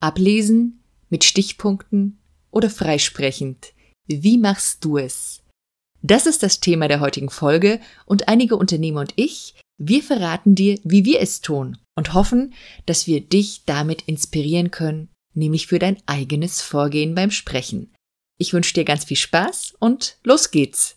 Ablesen, mit Stichpunkten oder freisprechend? Wie machst du es? Das ist das Thema der heutigen Folge und einige Unternehmer und ich, wir verraten dir, wie wir es tun und hoffen, dass wir dich damit inspirieren können, nämlich für dein eigenes Vorgehen beim Sprechen. Ich wünsche dir ganz viel Spaß und los geht's!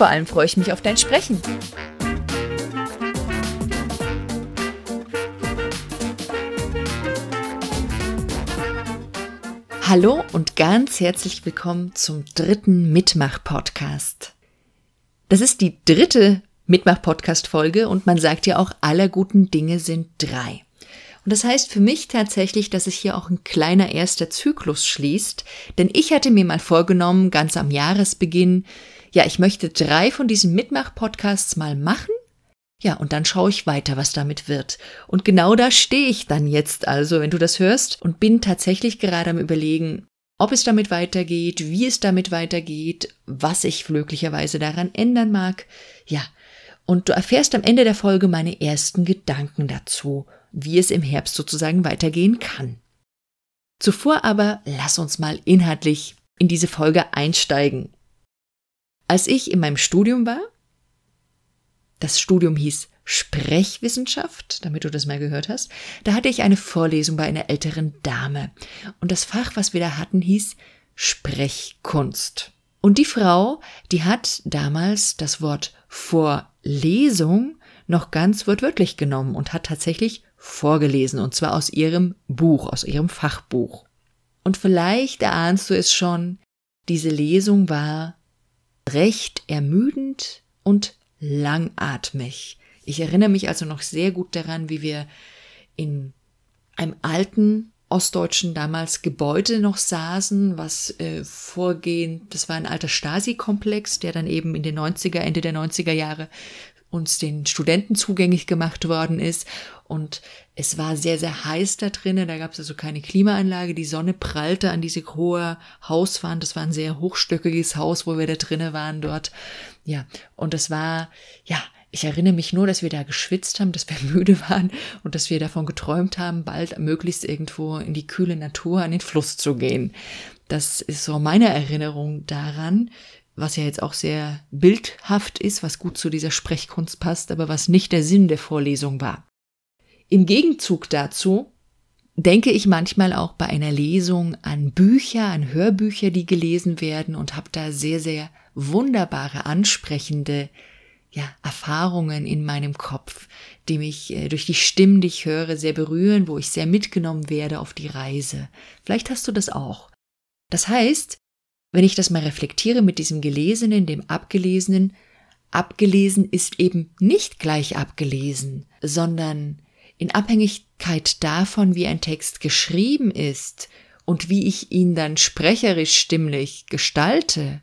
vor allem freue ich mich auf dein Sprechen. Hallo und ganz herzlich willkommen zum dritten Mitmach-Podcast. Das ist die dritte Mitmach-Podcast-Folge und man sagt ja auch, aller guten Dinge sind drei. Und das heißt für mich tatsächlich, dass sich hier auch ein kleiner erster Zyklus schließt, denn ich hatte mir mal vorgenommen, ganz am Jahresbeginn, ja, ich möchte drei von diesen Mitmach-Podcasts mal machen. Ja, und dann schaue ich weiter, was damit wird. Und genau da stehe ich dann jetzt also, wenn du das hörst, und bin tatsächlich gerade am Überlegen, ob es damit weitergeht, wie es damit weitergeht, was ich möglicherweise daran ändern mag. Ja, und du erfährst am Ende der Folge meine ersten Gedanken dazu, wie es im Herbst sozusagen weitergehen kann. Zuvor aber lass uns mal inhaltlich in diese Folge einsteigen. Als ich in meinem Studium war, das Studium hieß Sprechwissenschaft, damit du das mal gehört hast, da hatte ich eine Vorlesung bei einer älteren Dame. Und das Fach, was wir da hatten, hieß Sprechkunst. Und die Frau, die hat damals das Wort Vorlesung noch ganz wortwörtlich genommen und hat tatsächlich vorgelesen, und zwar aus ihrem Buch, aus ihrem Fachbuch. Und vielleicht erahnst du es schon, diese Lesung war recht ermüdend und langatmig. Ich erinnere mich also noch sehr gut daran, wie wir in einem alten ostdeutschen damals Gebäude noch saßen, was äh, vorgehend, das war ein alter Stasi-Komplex, der dann eben in den 90er, Ende der 90er Jahre uns den Studenten zugänglich gemacht worden ist. Und es war sehr, sehr heiß da drinnen. Da gab es also keine Klimaanlage. Die Sonne prallte an diese hohe Hauswand. Das war ein sehr hochstöckiges Haus, wo wir da drinnen waren dort. Ja, und es war, ja, ich erinnere mich nur, dass wir da geschwitzt haben, dass wir müde waren und dass wir davon geträumt haben, bald möglichst irgendwo in die kühle Natur an den Fluss zu gehen. Das ist so meine Erinnerung daran, was ja jetzt auch sehr bildhaft ist, was gut zu dieser Sprechkunst passt, aber was nicht der Sinn der Vorlesung war. Im Gegenzug dazu denke ich manchmal auch bei einer Lesung an Bücher, an Hörbücher, die gelesen werden und habe da sehr, sehr wunderbare, ansprechende ja, Erfahrungen in meinem Kopf, die mich äh, durch die Stimmen, die ich höre, sehr berühren, wo ich sehr mitgenommen werde auf die Reise. Vielleicht hast du das auch. Das heißt, wenn ich das mal reflektiere mit diesem Gelesenen, dem Abgelesenen, abgelesen ist eben nicht gleich abgelesen, sondern in Abhängigkeit davon, wie ein Text geschrieben ist und wie ich ihn dann sprecherisch stimmlich gestalte,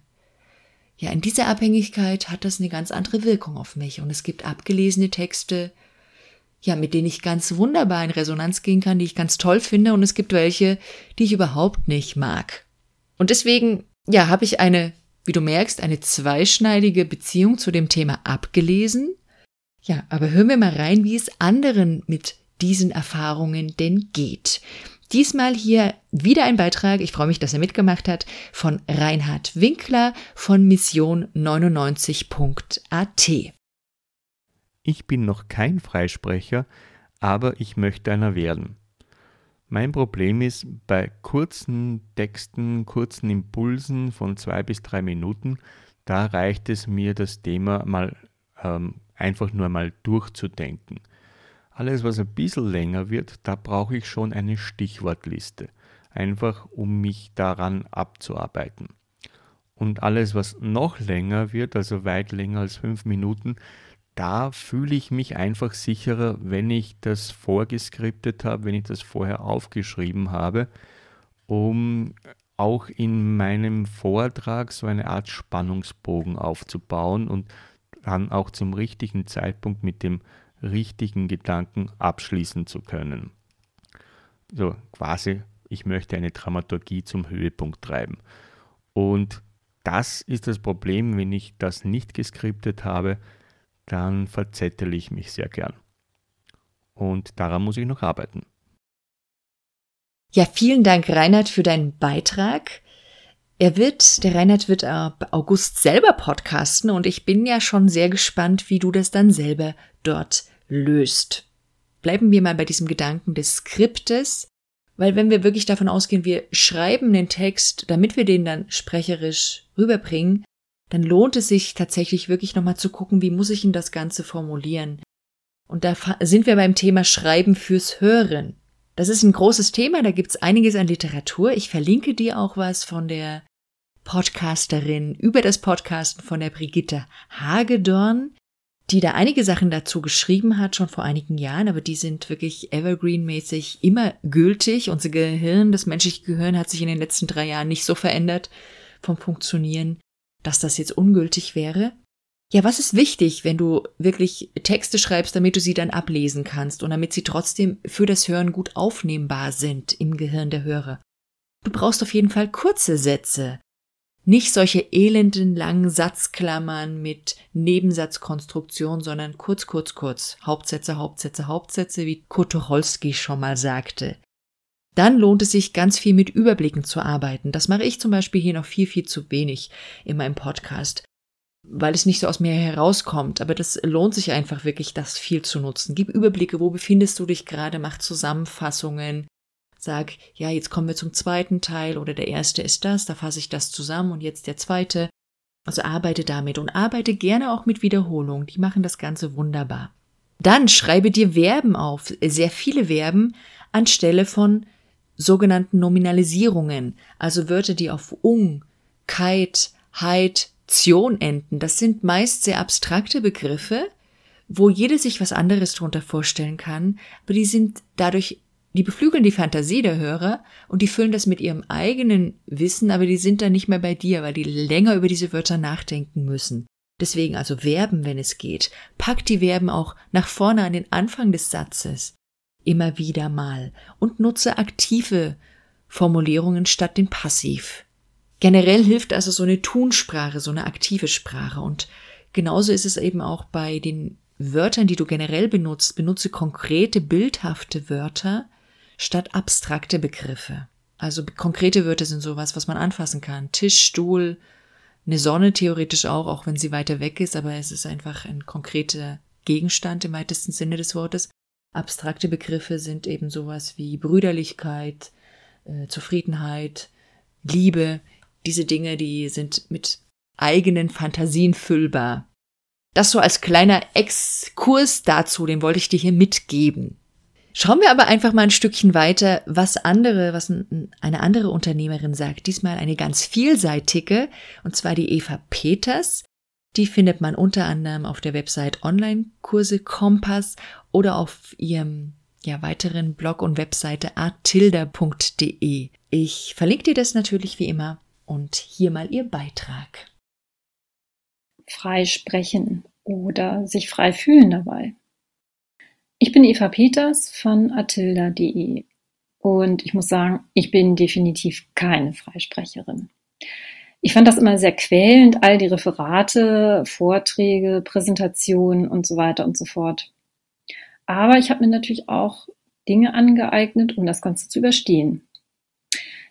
ja, in dieser Abhängigkeit hat das eine ganz andere Wirkung auf mich. Und es gibt abgelesene Texte, ja, mit denen ich ganz wunderbar in Resonanz gehen kann, die ich ganz toll finde. Und es gibt welche, die ich überhaupt nicht mag. Und deswegen ja, habe ich eine, wie du merkst, eine zweischneidige Beziehung zu dem Thema abgelesen. Ja, aber hören wir mal rein, wie es anderen mit diesen Erfahrungen denn geht. Diesmal hier wieder ein Beitrag, ich freue mich, dass er mitgemacht hat, von Reinhard Winkler von mission99.at. Ich bin noch kein Freisprecher, aber ich möchte einer werden. Mein Problem ist, bei kurzen Texten, kurzen Impulsen von zwei bis drei Minuten, da reicht es mir, das Thema mal ähm, einfach nur mal durchzudenken. Alles, was ein bisschen länger wird, da brauche ich schon eine Stichwortliste, einfach um mich daran abzuarbeiten. Und alles, was noch länger wird, also weit länger als fünf Minuten, da fühle ich mich einfach sicherer, wenn ich das vorgeskriptet habe, wenn ich das vorher aufgeschrieben habe, um auch in meinem Vortrag so eine Art Spannungsbogen aufzubauen und dann auch zum richtigen Zeitpunkt mit dem richtigen Gedanken abschließen zu können. So quasi, ich möchte eine Dramaturgie zum Höhepunkt treiben. Und das ist das Problem, wenn ich das nicht geskriptet habe, dann verzettel ich mich sehr gern. Und daran muss ich noch arbeiten. Ja, vielen Dank, Reinhard, für deinen Beitrag. Er wird, der Reinhard wird ab August selber podcasten und ich bin ja schon sehr gespannt, wie du das dann selber dort löst. Bleiben wir mal bei diesem Gedanken des Skriptes, weil wenn wir wirklich davon ausgehen, wir schreiben den Text, damit wir den dann sprecherisch rüberbringen, dann lohnt es sich tatsächlich wirklich nochmal zu gucken, wie muss ich denn das Ganze formulieren. Und da sind wir beim Thema Schreiben fürs Hören. Das ist ein großes Thema, da gibt's einiges an Literatur. Ich verlinke dir auch was von der Podcasterin über das Podcasten von der Brigitte Hagedorn, die da einige Sachen dazu geschrieben hat, schon vor einigen Jahren, aber die sind wirklich evergreen-mäßig immer gültig. Unser Gehirn, das menschliche Gehirn hat sich in den letzten drei Jahren nicht so verändert vom Funktionieren, dass das jetzt ungültig wäre. Ja, was ist wichtig, wenn du wirklich Texte schreibst, damit du sie dann ablesen kannst und damit sie trotzdem für das Hören gut aufnehmbar sind im Gehirn der Hörer? Du brauchst auf jeden Fall kurze Sätze. Nicht solche elenden langen Satzklammern mit Nebensatzkonstruktion, sondern kurz, kurz, kurz. Hauptsätze, Hauptsätze, Hauptsätze, wie Tucholsky schon mal sagte. Dann lohnt es sich, ganz viel mit Überblicken zu arbeiten. Das mache ich zum Beispiel hier noch viel, viel zu wenig in meinem Podcast, weil es nicht so aus mir herauskommt. Aber das lohnt sich einfach wirklich, das viel zu nutzen. Gib Überblicke, wo befindest du dich gerade, mach Zusammenfassungen. Sag, ja, jetzt kommen wir zum zweiten Teil oder der erste ist das, da fasse ich das zusammen und jetzt der zweite. Also arbeite damit und arbeite gerne auch mit Wiederholung. Die machen das Ganze wunderbar. Dann schreibe dir Verben auf, sehr viele Verben, anstelle von sogenannten Nominalisierungen, also Wörter, die auf ung, kite, heit, tion enden. Das sind meist sehr abstrakte Begriffe, wo jeder sich was anderes darunter vorstellen kann, aber die sind dadurch, die beflügeln die Fantasie der Hörer und die füllen das mit ihrem eigenen Wissen, aber die sind dann nicht mehr bei dir, weil die länger über diese Wörter nachdenken müssen. Deswegen also Verben, wenn es geht. Pack die Verben auch nach vorne an den Anfang des Satzes immer wieder mal und nutze aktive Formulierungen statt den Passiv. Generell hilft also so eine Tunsprache, so eine aktive Sprache und genauso ist es eben auch bei den Wörtern, die du generell benutzt. Benutze konkrete, bildhafte Wörter statt abstrakte Begriffe. Also konkrete Wörter sind sowas, was man anfassen kann. Tisch, Stuhl, eine Sonne theoretisch auch, auch wenn sie weiter weg ist, aber es ist einfach ein konkreter Gegenstand im weitesten Sinne des Wortes. Abstrakte Begriffe sind eben sowas wie Brüderlichkeit, äh, Zufriedenheit, Liebe. Diese Dinge, die sind mit eigenen Fantasien füllbar. Das so als kleiner Exkurs dazu, den wollte ich dir hier mitgeben. Schauen wir aber einfach mal ein Stückchen weiter, was andere, was eine andere Unternehmerin sagt. Diesmal eine ganz vielseitige, und zwar die Eva Peters. Die findet man unter anderem auf der Website Online-Kurse Kompass oder auf ihrem ja, weiteren Blog und Webseite artilda.de. Ich verlinke dir das natürlich wie immer und hier mal ihr Beitrag. Frei sprechen oder sich frei fühlen dabei. Ich bin Eva Peters von artilda.de und ich muss sagen, ich bin definitiv keine Freisprecherin. Ich fand das immer sehr quälend, all die Referate, Vorträge, Präsentationen und so weiter und so fort. Aber ich habe mir natürlich auch Dinge angeeignet, um das Ganze zu überstehen.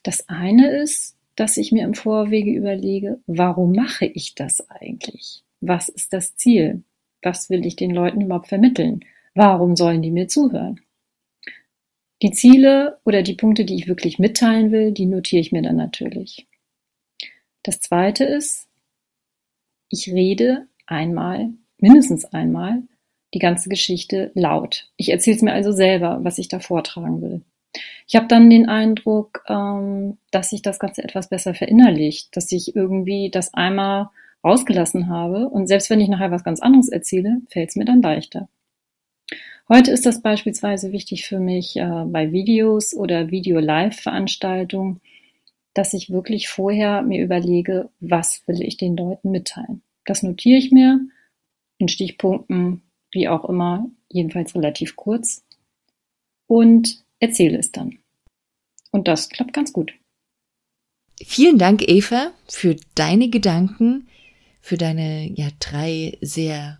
Das eine ist, dass ich mir im Vorwege überlege, warum mache ich das eigentlich? Was ist das Ziel? Was will ich den Leuten überhaupt vermitteln? Warum sollen die mir zuhören? Die Ziele oder die Punkte, die ich wirklich mitteilen will, die notiere ich mir dann natürlich. Das zweite ist, ich rede einmal, mindestens einmal, die ganze Geschichte laut. Ich erzähle es mir also selber, was ich da vortragen will. Ich habe dann den Eindruck, ähm, dass sich das Ganze etwas besser verinnerlicht, dass ich irgendwie das einmal rausgelassen habe und selbst wenn ich nachher was ganz anderes erzähle, fällt es mir dann leichter. Heute ist das beispielsweise wichtig für mich äh, bei Videos oder Video-Live-Veranstaltungen, dass ich wirklich vorher mir überlege, was will ich den Leuten mitteilen. Das notiere ich mir in Stichpunkten, wie auch immer, jedenfalls relativ kurz und erzähle es dann. Und das klappt ganz gut. Vielen Dank, Eva, für deine Gedanken, für deine ja drei sehr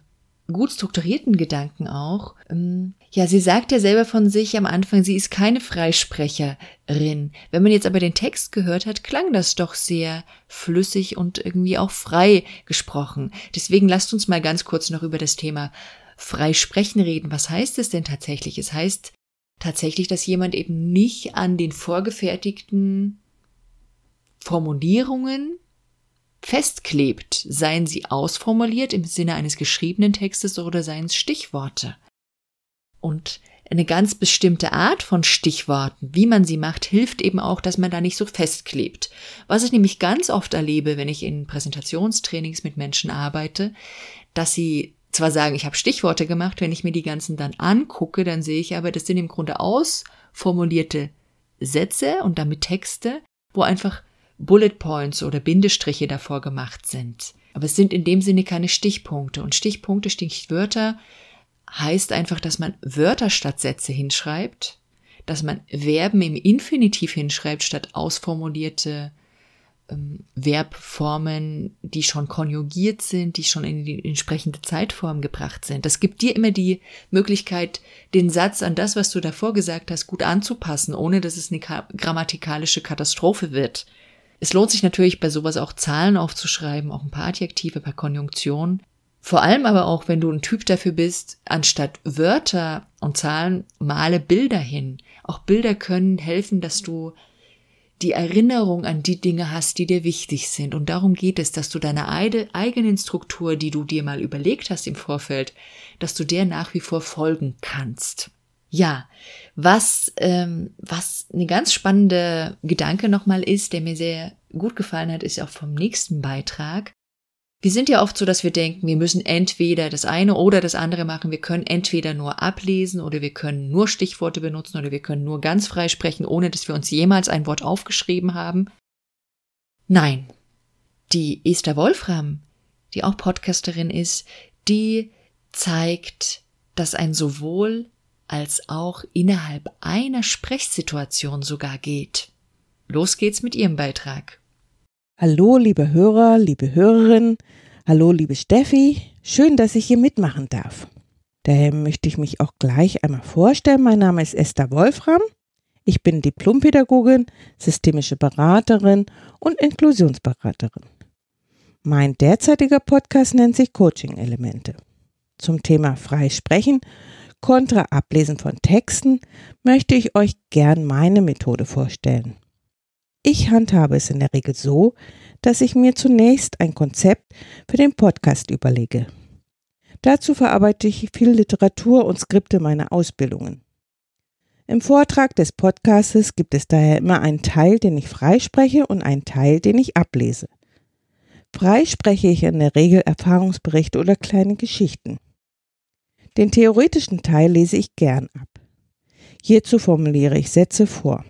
gut strukturierten Gedanken auch. Ähm, ja, sie sagt ja selber von sich am Anfang, sie ist keine Freisprecherin. Wenn man jetzt aber den Text gehört hat, klang das doch sehr flüssig und irgendwie auch frei gesprochen. Deswegen lasst uns mal ganz kurz noch über das Thema Freisprechen reden. Was heißt es denn tatsächlich? Es heißt tatsächlich, dass jemand eben nicht an den vorgefertigten Formulierungen festklebt, seien sie ausformuliert im Sinne eines geschriebenen Textes oder seien es Stichworte. Und eine ganz bestimmte Art von Stichworten, wie man sie macht, hilft eben auch, dass man da nicht so festklebt. Was ich nämlich ganz oft erlebe, wenn ich in Präsentationstrainings mit Menschen arbeite, dass sie zwar sagen, ich habe Stichworte gemacht, wenn ich mir die ganzen dann angucke, dann sehe ich aber, das sind im Grunde ausformulierte Sätze und damit Texte, wo einfach Bullet Points oder Bindestriche davor gemacht sind. Aber es sind in dem Sinne keine Stichpunkte. Und Stichpunkte, Stichwörter heißt einfach, dass man Wörter statt Sätze hinschreibt, dass man Verben im Infinitiv hinschreibt statt ausformulierte ähm, Verbformen, die schon konjugiert sind, die schon in die entsprechende Zeitform gebracht sind. Das gibt dir immer die Möglichkeit, den Satz an das, was du davor gesagt hast, gut anzupassen, ohne dass es eine grammatikalische Katastrophe wird. Es lohnt sich natürlich bei sowas auch Zahlen aufzuschreiben, auch ein paar Adjektive, ein paar Konjunktionen. Vor allem aber auch, wenn du ein Typ dafür bist, anstatt Wörter und Zahlen male Bilder hin. Auch Bilder können helfen, dass du die Erinnerung an die Dinge hast, die dir wichtig sind. Und darum geht es, dass du deine eigenen Struktur, die du dir mal überlegt hast im Vorfeld, dass du der nach wie vor folgen kannst. Ja, was, ähm, was eine ganz spannende Gedanke nochmal ist, der mir sehr gut gefallen hat, ist auch vom nächsten Beitrag. Wir sind ja oft so, dass wir denken, wir müssen entweder das eine oder das andere machen. Wir können entweder nur ablesen oder wir können nur Stichworte benutzen oder wir können nur ganz frei sprechen, ohne dass wir uns jemals ein Wort aufgeschrieben haben. Nein. Die Esther Wolfram, die auch Podcasterin ist, die zeigt, dass ein sowohl als auch innerhalb einer Sprechsituation sogar geht. Los geht's mit Ihrem Beitrag. Hallo, liebe Hörer, liebe Hörerinnen. Hallo, liebe Steffi. Schön, dass ich hier mitmachen darf. Daher möchte ich mich auch gleich einmal vorstellen. Mein Name ist Esther Wolfram. Ich bin Diplompädagogin, systemische Beraterin und Inklusionsberaterin. Mein derzeitiger Podcast nennt sich Coaching-Elemente. Zum Thema frei sprechen kontra Ablesen von Texten möchte ich euch gern meine Methode vorstellen. Ich handhabe es in der Regel so, dass ich mir zunächst ein Konzept für den Podcast überlege. Dazu verarbeite ich viel Literatur und Skripte meiner Ausbildungen. Im Vortrag des Podcastes gibt es daher immer einen Teil, den ich freispreche und einen Teil, den ich ablese. Frei spreche ich in der Regel Erfahrungsberichte oder kleine Geschichten. Den theoretischen Teil lese ich gern ab. Hierzu formuliere ich Sätze vor.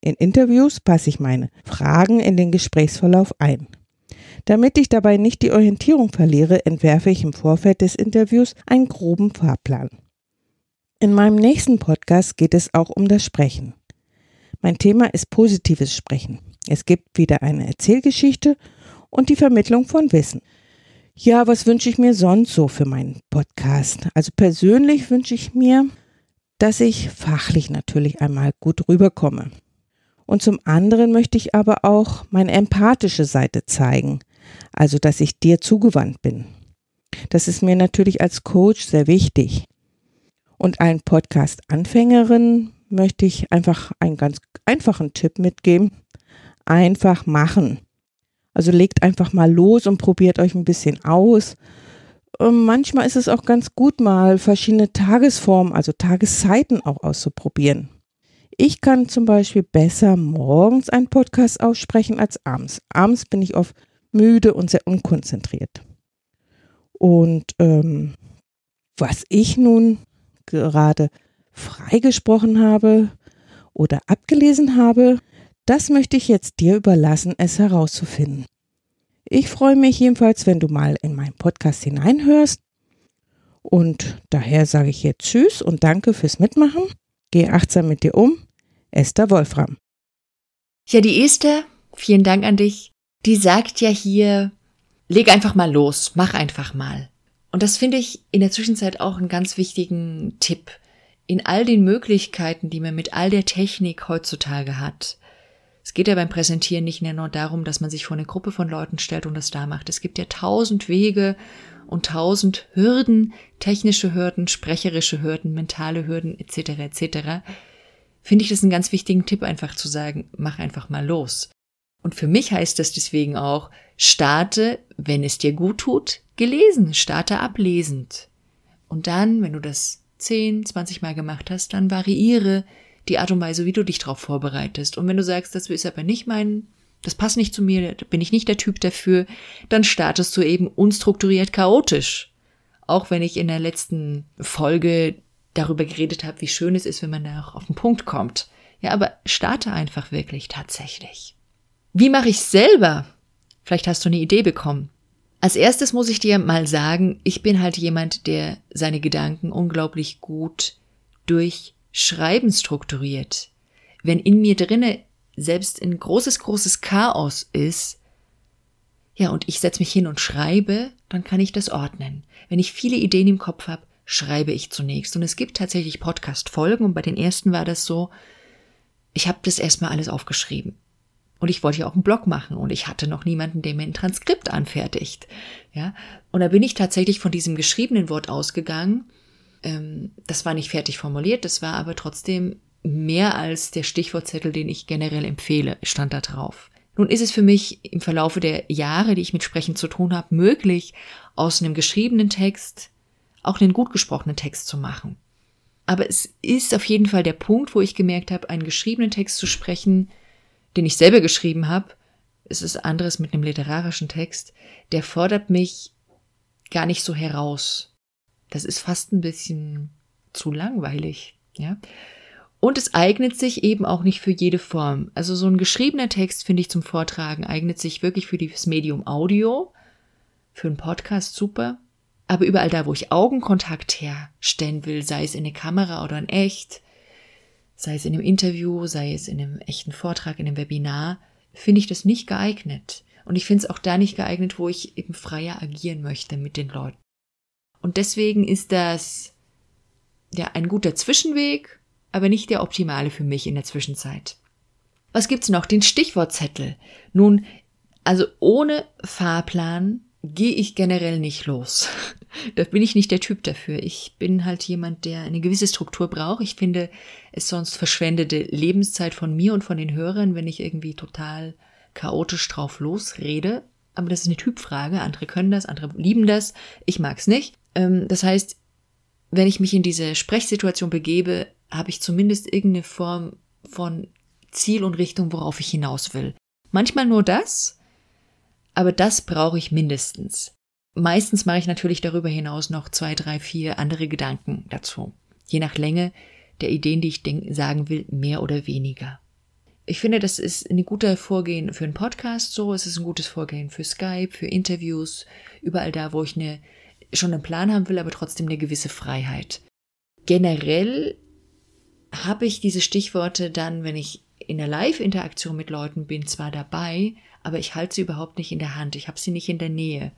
In Interviews passe ich meine Fragen in den Gesprächsverlauf ein. Damit ich dabei nicht die Orientierung verliere, entwerfe ich im Vorfeld des Interviews einen groben Fahrplan. In meinem nächsten Podcast geht es auch um das Sprechen. Mein Thema ist positives Sprechen. Es gibt wieder eine Erzählgeschichte und die Vermittlung von Wissen. Ja, was wünsche ich mir sonst so für meinen Podcast? Also persönlich wünsche ich mir, dass ich fachlich natürlich einmal gut rüberkomme. Und zum anderen möchte ich aber auch meine empathische Seite zeigen, also dass ich dir zugewandt bin. Das ist mir natürlich als Coach sehr wichtig. Und allen Podcast-Anfängerinnen möchte ich einfach einen ganz einfachen Tipp mitgeben. Einfach machen. Also legt einfach mal los und probiert euch ein bisschen aus. Und manchmal ist es auch ganz gut, mal verschiedene Tagesformen, also Tageszeiten auch auszuprobieren. ich kann zum Beispiel besser morgens einen Podcast aussprechen als abends. Abends bin ich oft müde und sehr unkonzentriert. Und ähm, was ich nun gerade freigesprochen habe oder abgelesen habe, das möchte ich jetzt dir überlassen, es herauszufinden. Ich freue mich jedenfalls, wenn du mal in meinen Podcast hineinhörst. Und daher sage ich jetzt Tschüss und danke fürs Mitmachen. Geh achtsam mit dir um. Esther Wolfram. Ja, die Esther, vielen Dank an dich. Die sagt ja hier, leg einfach mal los, mach einfach mal. Und das finde ich in der Zwischenzeit auch einen ganz wichtigen Tipp. In all den Möglichkeiten, die man mit all der Technik heutzutage hat. Es geht ja beim Präsentieren nicht nur darum, dass man sich vor eine Gruppe von Leuten stellt und das da macht. Es gibt ja tausend Wege und tausend Hürden, technische Hürden, sprecherische Hürden, mentale Hürden etc. etc. Finde ich das einen ganz wichtigen Tipp, einfach zu sagen, mach einfach mal los. Und für mich heißt das deswegen auch, starte, wenn es dir gut tut, gelesen, starte ablesend. Und dann, wenn du das 10, 20 Mal gemacht hast, dann variiere die Art und Weise, wie du dich darauf vorbereitest. Und wenn du sagst, das ist aber nicht mein, das passt nicht zu mir, da bin ich nicht der Typ dafür, dann startest du eben unstrukturiert chaotisch. Auch wenn ich in der letzten Folge darüber geredet habe, wie schön es ist, wenn man da auch auf den Punkt kommt. Ja, aber starte einfach wirklich tatsächlich. Wie mache ich selber? Vielleicht hast du eine Idee bekommen. Als erstes muss ich dir mal sagen, ich bin halt jemand, der seine Gedanken unglaublich gut durch Schreiben strukturiert. Wenn in mir drinne selbst ein großes, großes Chaos ist, ja, und ich setze mich hin und schreibe, dann kann ich das ordnen. Wenn ich viele Ideen im Kopf habe, schreibe ich zunächst. Und es gibt tatsächlich Podcast-Folgen und bei den ersten war das so, ich habe das erstmal alles aufgeschrieben. Und ich wollte ja auch einen Blog machen und ich hatte noch niemanden, der mir ein Transkript anfertigt. Ja, und da bin ich tatsächlich von diesem geschriebenen Wort ausgegangen. Ähm, das war nicht fertig formuliert, das war aber trotzdem mehr als der Stichwortzettel, den ich generell empfehle, stand da drauf. Nun ist es für mich im Verlaufe der Jahre, die ich mit Sprechen zu tun habe, möglich, aus einem geschriebenen Text auch einen gut gesprochenen Text zu machen. Aber es ist auf jeden Fall der Punkt, wo ich gemerkt habe, einen geschriebenen Text zu sprechen, den ich selber geschrieben habe, es ist anderes mit einem literarischen Text, der fordert mich gar nicht so heraus. Das ist fast ein bisschen zu langweilig, ja. Und es eignet sich eben auch nicht für jede Form. Also so ein geschriebener Text finde ich zum Vortragen eignet sich wirklich für das Medium Audio, für einen Podcast super. Aber überall da, wo ich Augenkontakt herstellen will, sei es in eine Kamera oder in echt, sei es in einem Interview, sei es in einem echten Vortrag, in einem Webinar, finde ich das nicht geeignet. Und ich finde es auch da nicht geeignet, wo ich eben freier agieren möchte mit den Leuten. Und deswegen ist das ja ein guter Zwischenweg, aber nicht der optimale für mich in der Zwischenzeit. Was gibt's noch? Den Stichwortzettel. Nun, also ohne Fahrplan gehe ich generell nicht los. da bin ich nicht der Typ dafür. Ich bin halt jemand, der eine gewisse Struktur braucht. Ich finde es sonst verschwendete Lebenszeit von mir und von den Hörern, wenn ich irgendwie total chaotisch drauf losrede. Aber das ist eine Typfrage. Andere können das, andere lieben das. Ich mag's nicht. Ähm, das heißt, wenn ich mich in diese Sprechsituation begebe, habe ich zumindest irgendeine Form von Ziel und Richtung, worauf ich hinaus will. Manchmal nur das, aber das brauche ich mindestens. Meistens mache ich natürlich darüber hinaus noch zwei, drei, vier andere Gedanken dazu. Je nach Länge der Ideen, die ich denk, sagen will, mehr oder weniger. Ich finde, das ist ein guter Vorgehen für einen Podcast so, es ist ein gutes Vorgehen für Skype, für Interviews, überall da, wo ich eine, schon einen Plan haben will, aber trotzdem eine gewisse Freiheit. Generell habe ich diese Stichworte dann, wenn ich in der Live-Interaktion mit Leuten bin, zwar dabei, aber ich halte sie überhaupt nicht in der Hand. Ich habe sie nicht in der Nähe.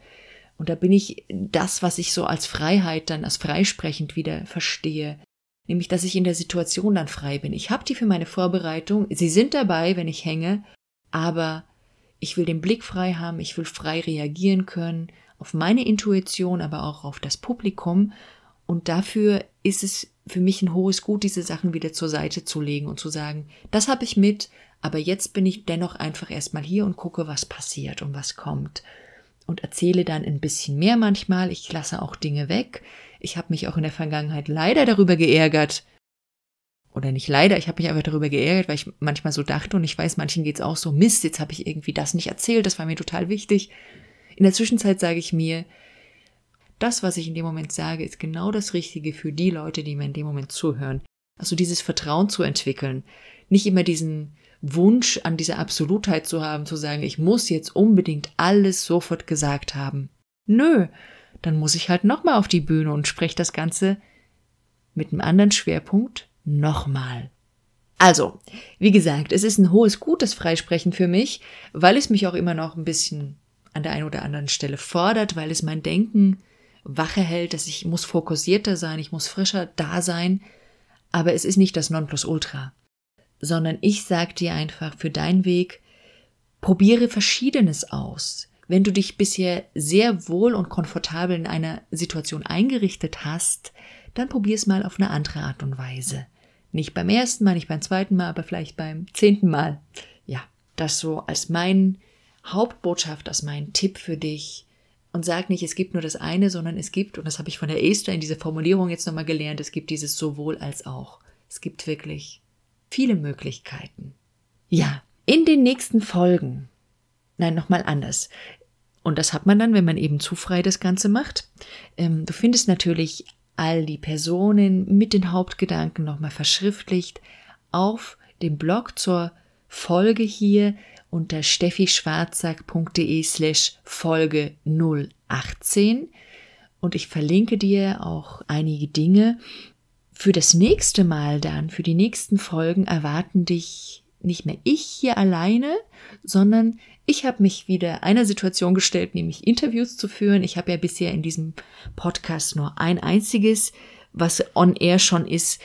Und da bin ich das, was ich so als Freiheit dann als freisprechend wieder verstehe. Nämlich, dass ich in der Situation dann frei bin. Ich habe die für meine Vorbereitung. Sie sind dabei, wenn ich hänge, aber ich will den Blick frei haben, ich will frei reagieren können auf meine Intuition, aber auch auf das Publikum. Und dafür ist es für mich ein hohes Gut, diese Sachen wieder zur Seite zu legen und zu sagen, das habe ich mit, aber jetzt bin ich dennoch einfach erstmal hier und gucke, was passiert und was kommt. Und erzähle dann ein bisschen mehr manchmal. Ich lasse auch Dinge weg. Ich habe mich auch in der Vergangenheit leider darüber geärgert. oder nicht leider, ich habe mich einfach darüber geärgert, weil ich manchmal so dachte und ich weiß, manchen geht's auch so, Mist, jetzt habe ich irgendwie das nicht erzählt, das war mir total wichtig. In der Zwischenzeit sage ich mir, das, was ich in dem Moment sage, ist genau das Richtige für die Leute, die mir in dem Moment zuhören. Also dieses Vertrauen zu entwickeln. Nicht immer diesen Wunsch an diese Absolutheit zu haben, zu sagen, ich muss jetzt unbedingt alles sofort gesagt haben. Nö, dann muss ich halt nochmal auf die Bühne und spreche das Ganze mit einem anderen Schwerpunkt nochmal. Also, wie gesagt, es ist ein hohes gutes Freisprechen für mich, weil es mich auch immer noch ein bisschen an der einen oder anderen Stelle fordert, weil es mein Denken wache hält, dass ich muss fokussierter sein, ich muss frischer da sein, aber es ist nicht das Nonplusultra, sondern ich sag dir einfach für deinen Weg, probiere Verschiedenes aus. Wenn du dich bisher sehr wohl und komfortabel in einer Situation eingerichtet hast, dann probier es mal auf eine andere Art und Weise. Nicht beim ersten Mal, nicht beim zweiten Mal, aber vielleicht beim zehnten Mal. Ja, das so als mein Hauptbotschaft, als mein Tipp für dich. Und sag nicht, es gibt nur das eine, sondern es gibt, und das habe ich von der Esther in dieser Formulierung jetzt nochmal gelernt, es gibt dieses sowohl als auch. Es gibt wirklich viele Möglichkeiten. Ja, in den nächsten Folgen, nein, nochmal anders. Und das hat man dann, wenn man eben zu frei das Ganze macht. Ähm, du findest natürlich all die Personen mit den Hauptgedanken nochmal verschriftlicht auf dem Blog zur Folge hier unter steffischwarzack.de slash Folge 018 und ich verlinke dir auch einige Dinge. Für das nächste Mal dann, für die nächsten Folgen erwarten dich nicht mehr ich hier alleine, sondern ich habe mich wieder einer Situation gestellt, nämlich Interviews zu führen. Ich habe ja bisher in diesem Podcast nur ein einziges, was on air schon ist,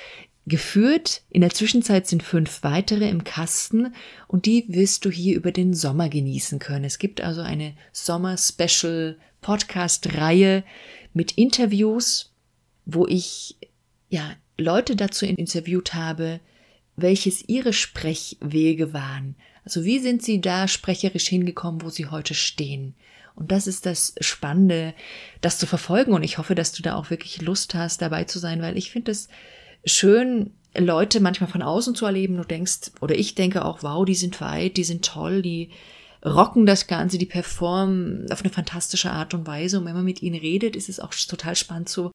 geführt. In der Zwischenzeit sind fünf weitere im Kasten und die wirst du hier über den Sommer genießen können. Es gibt also eine Sommer-Special Podcast-Reihe mit Interviews, wo ich ja Leute dazu interviewt habe, welches ihre Sprechwege waren. Also wie sind sie da sprecherisch hingekommen, wo sie heute stehen? Und das ist das Spannende, das zu verfolgen. Und ich hoffe, dass du da auch wirklich Lust hast, dabei zu sein, weil ich finde es schön, Leute manchmal von außen zu erleben. Du denkst, oder ich denke auch, wow, die sind weit, die sind toll, die rocken das Ganze, die performen auf eine fantastische Art und Weise. Und wenn man mit ihnen redet, ist es auch total spannend, so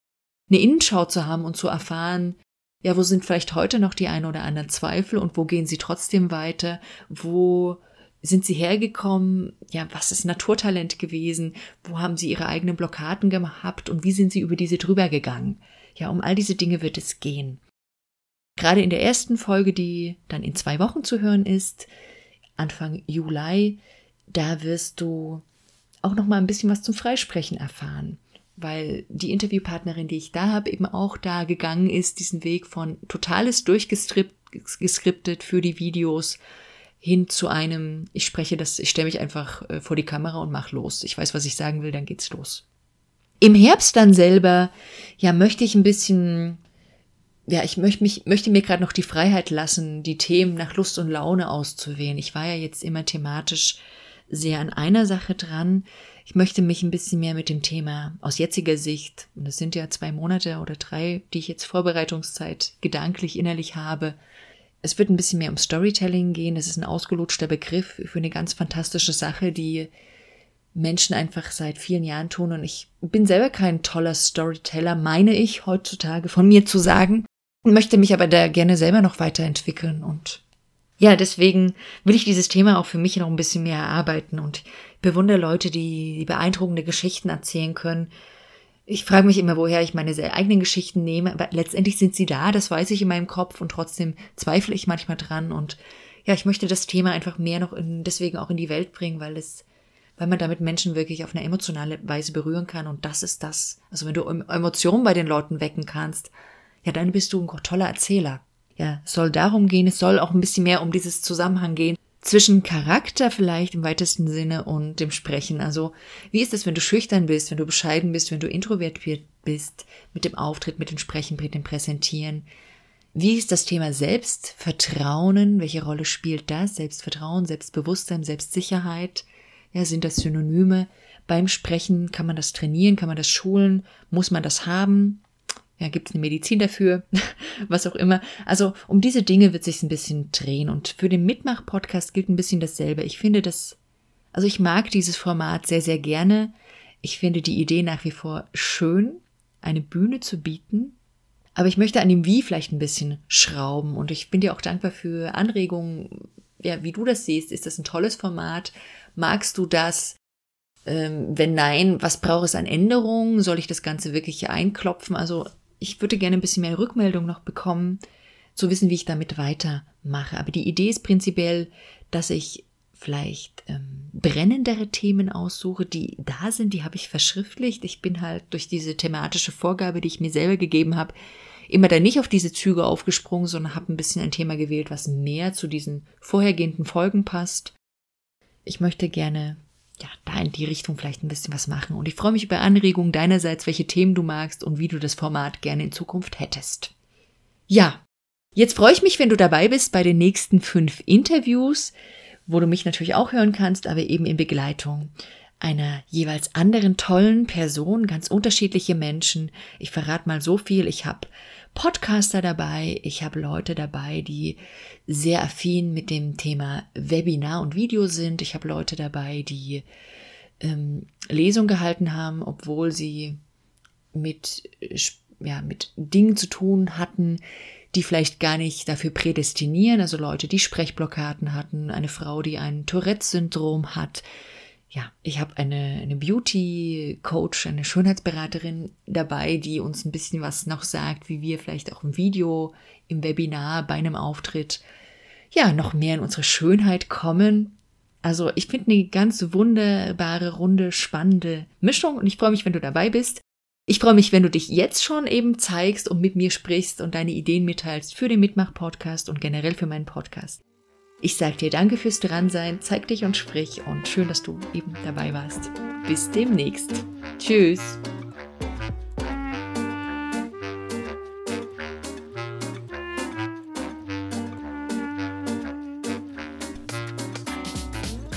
eine Innenschau zu haben und zu erfahren, ja, wo sind vielleicht heute noch die ein oder anderen Zweifel und wo gehen sie trotzdem weiter? Wo sind sie hergekommen? Ja, was ist Naturtalent gewesen? Wo haben sie ihre eigenen Blockaden gehabt und wie sind sie über diese drüber gegangen? Ja, um all diese Dinge wird es gehen. Gerade in der ersten Folge, die dann in zwei Wochen zu hören ist, Anfang Juli, da wirst du auch noch mal ein bisschen was zum Freisprechen erfahren weil die Interviewpartnerin, die ich da habe, eben auch da gegangen ist, diesen Weg von totales durchgeskriptet für die Videos hin zu einem, ich spreche das, ich stelle mich einfach äh, vor die Kamera und mach los. Ich weiß, was ich sagen will, dann geht's los. Im Herbst dann selber, ja, möchte ich ein bisschen, ja, ich möchte mich, möchte mir gerade noch die Freiheit lassen, die Themen nach Lust und Laune auszuwählen. Ich war ja jetzt immer thematisch sehr an einer Sache dran. Ich möchte mich ein bisschen mehr mit dem Thema aus jetziger Sicht, und es sind ja zwei Monate oder drei, die ich jetzt Vorbereitungszeit gedanklich, innerlich habe. Es wird ein bisschen mehr um Storytelling gehen. Das ist ein ausgelutschter Begriff für eine ganz fantastische Sache, die Menschen einfach seit vielen Jahren tun. Und ich bin selber kein toller Storyteller, meine ich heutzutage von mir zu sagen, möchte mich aber da gerne selber noch weiterentwickeln und ja, deswegen will ich dieses Thema auch für mich noch ein bisschen mehr erarbeiten und bewundere Leute, die, beeindruckende Geschichten erzählen können. Ich frage mich immer, woher ich meine eigenen Geschichten nehme, aber letztendlich sind sie da, das weiß ich in meinem Kopf und trotzdem zweifle ich manchmal dran und ja, ich möchte das Thema einfach mehr noch in, deswegen auch in die Welt bringen, weil es, weil man damit Menschen wirklich auf eine emotionale Weise berühren kann und das ist das. Also wenn du Emotionen bei den Leuten wecken kannst, ja, dann bist du ein toller Erzähler ja, es soll darum gehen, es soll auch ein bisschen mehr um dieses Zusammenhang gehen zwischen Charakter vielleicht im weitesten Sinne und dem Sprechen. Also, wie ist es, wenn du schüchtern bist, wenn du bescheiden bist, wenn du introvertiert bist mit dem Auftritt, mit dem Sprechen, mit dem Präsentieren? Wie ist das Thema Selbstvertrauen? Welche Rolle spielt das? Selbstvertrauen, Selbstbewusstsein, Selbstsicherheit? Ja, sind das Synonyme? Beim Sprechen kann man das trainieren, kann man das schulen? Muss man das haben? Ja, gibt es eine Medizin dafür? Was auch immer. Also um diese Dinge wird sich ein bisschen drehen. Und für den Mitmach-Podcast gilt ein bisschen dasselbe. Ich finde das, also ich mag dieses Format sehr, sehr gerne. Ich finde die Idee nach wie vor schön, eine Bühne zu bieten. Aber ich möchte an dem Wie vielleicht ein bisschen schrauben. Und ich bin dir auch dankbar für Anregungen, ja, wie du das siehst. Ist das ein tolles Format? Magst du das? Ähm, wenn nein, was braucht es an Änderungen? Soll ich das Ganze wirklich einklopfen? Also ich würde gerne ein bisschen mehr Rückmeldung noch bekommen, zu wissen, wie ich damit weitermache. Aber die Idee ist prinzipiell, dass ich vielleicht ähm, brennendere Themen aussuche, die da sind, die habe ich verschriftlicht. Ich bin halt durch diese thematische Vorgabe, die ich mir selber gegeben habe, immer da nicht auf diese Züge aufgesprungen, sondern habe ein bisschen ein Thema gewählt, was mehr zu diesen vorhergehenden Folgen passt. Ich möchte gerne ja, da in die Richtung vielleicht ein bisschen was machen. Und ich freue mich über Anregungen deinerseits, welche Themen du magst und wie du das Format gerne in Zukunft hättest. Ja, jetzt freue ich mich, wenn du dabei bist bei den nächsten fünf Interviews, wo du mich natürlich auch hören kannst, aber eben in Begleitung einer jeweils anderen tollen Person, ganz unterschiedliche Menschen. Ich verrate mal so viel. Ich habe Podcaster dabei, ich habe Leute dabei, die sehr affin mit dem Thema Webinar und Video sind. Ich habe Leute dabei, die ähm, Lesung gehalten haben, obwohl sie mit, ja, mit Dingen zu tun hatten, die vielleicht gar nicht dafür prädestinieren. Also Leute, die Sprechblockaden hatten, eine Frau, die ein Tourette-Syndrom hat, ja, ich habe eine, eine Beauty-Coach, eine Schönheitsberaterin dabei, die uns ein bisschen was noch sagt, wie wir vielleicht auch im Video, im Webinar, bei einem Auftritt, ja, noch mehr in unsere Schönheit kommen. Also ich finde eine ganz wunderbare, runde, spannende Mischung und ich freue mich, wenn du dabei bist. Ich freue mich, wenn du dich jetzt schon eben zeigst und mit mir sprichst und deine Ideen mitteilst für den Mitmach-Podcast und generell für meinen Podcast. Ich sage dir danke fürs Dransein, zeig dich und sprich und schön, dass du eben dabei warst. Bis demnächst. Tschüss.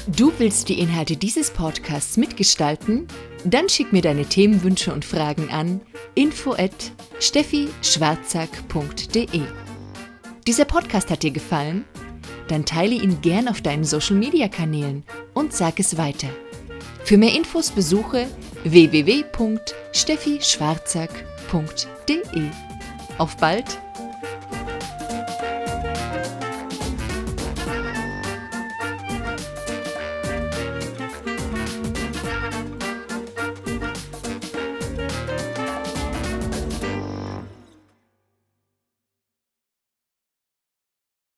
Du willst die Inhalte dieses Podcasts mitgestalten? Dann schick mir deine Themenwünsche und Fragen an info at steffischwarzack.de. Dieser Podcast hat dir gefallen? Dann teile ihn gern auf deinen Social Media Kanälen und sag es weiter. Für mehr Infos besuche www.steffischwarzack.de. Auf bald!